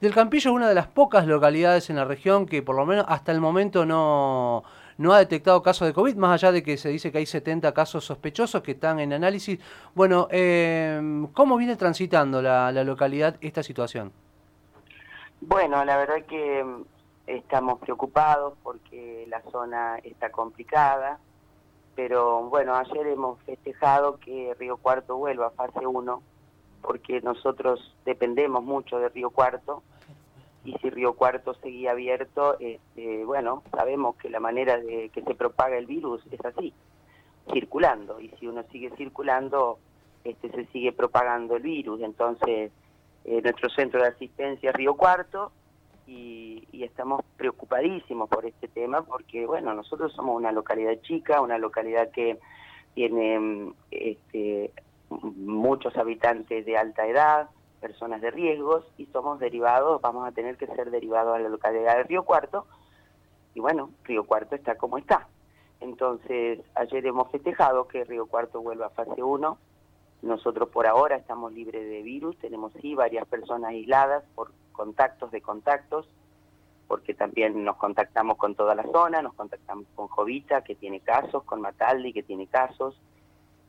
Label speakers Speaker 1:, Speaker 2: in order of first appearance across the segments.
Speaker 1: Del Campillo es una de las pocas localidades en la región que por lo menos hasta el momento no, no ha detectado casos de COVID, más allá de que se dice que hay 70 casos sospechosos que están en análisis. Bueno, eh, ¿cómo viene transitando la, la localidad esta situación?
Speaker 2: Bueno, la verdad que mm, estamos preocupados porque la zona está complicada, pero bueno, ayer hemos festejado que Río Cuarto vuelva a fase 1, porque nosotros dependemos mucho de Río Cuarto, y si Río Cuarto seguía abierto, este, bueno, sabemos que la manera de que se propaga el virus es así, circulando, y si uno sigue circulando, este, se sigue propagando el virus, entonces eh, nuestro centro de asistencia Río Cuarto y, estamos preocupadísimos por este tema porque, bueno, nosotros somos una localidad chica, una localidad que tiene mm, este, muchos habitantes de alta edad, personas de riesgos y somos derivados, vamos a tener que ser derivados a la localidad de Río Cuarto y bueno, Río Cuarto está como está. Entonces, ayer hemos festejado que Río Cuarto vuelva a fase 1 nosotros por ahora estamos libres de virus, tenemos sí varias personas aisladas por contactos de contactos, porque también nos contactamos con toda la zona, nos contactamos con Jovita, que tiene casos, con Mataldi, que tiene casos,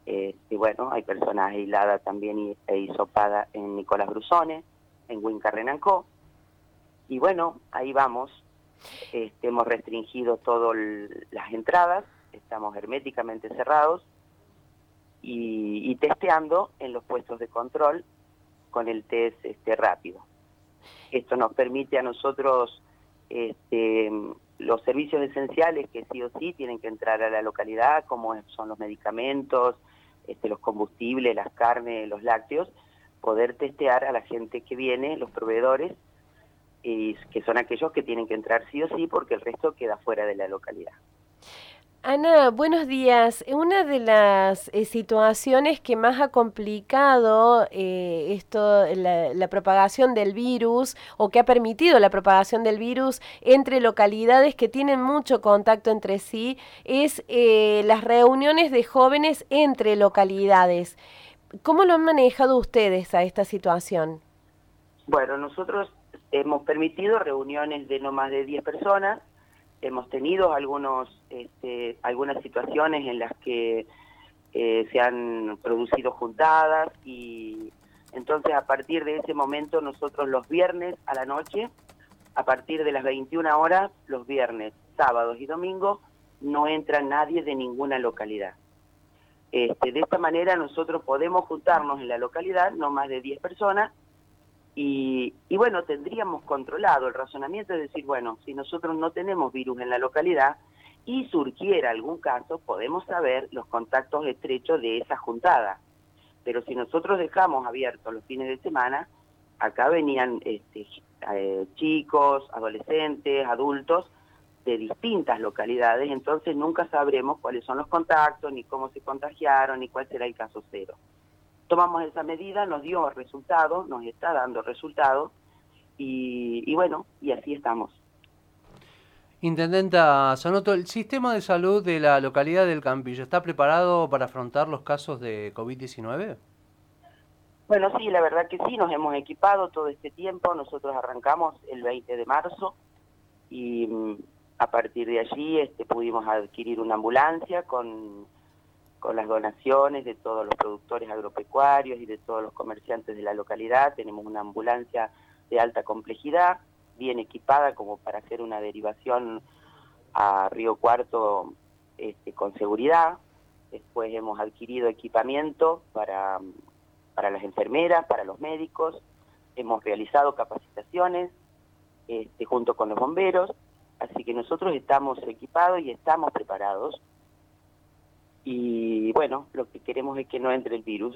Speaker 2: eh, y bueno, hay personas aisladas también e hisopadas en Nicolás Brusone, en Wincarrenancó, y bueno, ahí vamos, este, hemos restringido todas las entradas, estamos herméticamente cerrados, y, testeando en los puestos de control con el test este, rápido. Esto nos permite a nosotros este, los servicios esenciales que sí o sí tienen que entrar a la localidad, como son los medicamentos, este, los combustibles, las carnes, los lácteos, poder testear a la gente que viene, los proveedores, y que son aquellos que tienen que entrar sí o sí porque el resto queda fuera de la localidad.
Speaker 3: Ana, buenos días. Una de las eh, situaciones que más ha complicado eh, esto, la, propagación del virus o que ha permitido la propagación del virus entre localidades que tienen mucho contacto entre sí es eh, las reuniones de jóvenes entre localidades. ¿Cómo lo han manejado ustedes a esta situación?
Speaker 2: Bueno, nosotros hemos permitido reuniones de no más de 10 personas hemos tenido algunos, este, algunas situaciones en las que eh, se han producido juntadas y entonces a partir de ese momento nosotros los viernes a la noche, a partir de las 21 horas, los viernes, sábados y domingos, no entra nadie de ninguna localidad. Este, de esta manera nosotros podemos juntarnos en la localidad, no más de 10 personas, y, bueno, tendríamos controlado el razonamiento de decir, bueno, si nosotros no tenemos virus en la localidad y surgiera algún caso, podemos saber los contactos estrechos de esa juntada. Pero si nosotros dejamos abiertos los fines de semana, acá venían este, eh, chicos, adolescentes, adultos de distintas localidades, entonces nunca sabremos cuáles son los contactos, ni cómo se contagiaron, ni cuál será el caso cero tomamos esa medida, nos dio resultados, nos está dando resultados y, bueno, y así estamos.
Speaker 1: Intendenta Sanoto, ¿el sistema de salud de la localidad del Campillo está preparado para afrontar los casos de COVID-19?
Speaker 2: Bueno, sí, la verdad que sí, nos hemos equipado todo este tiempo. Nosotros arrancamos el 20 de marzo y mm, a partir de allí este, pudimos adquirir una ambulancia con con las donaciones de todos los productores agropecuarios y de todos los comerciantes de la localidad. Tenemos una ambulancia de alta complejidad, bien equipada como para hacer una derivación a Río Cuarto este, con seguridad. Después hemos adquirido equipamiento para, para las enfermeras, para los médicos. Hemos realizado capacitaciones este, junto con los bomberos. Así que nosotros estamos equipados y estamos preparados y bueno, lo que queremos es que no entre el virus.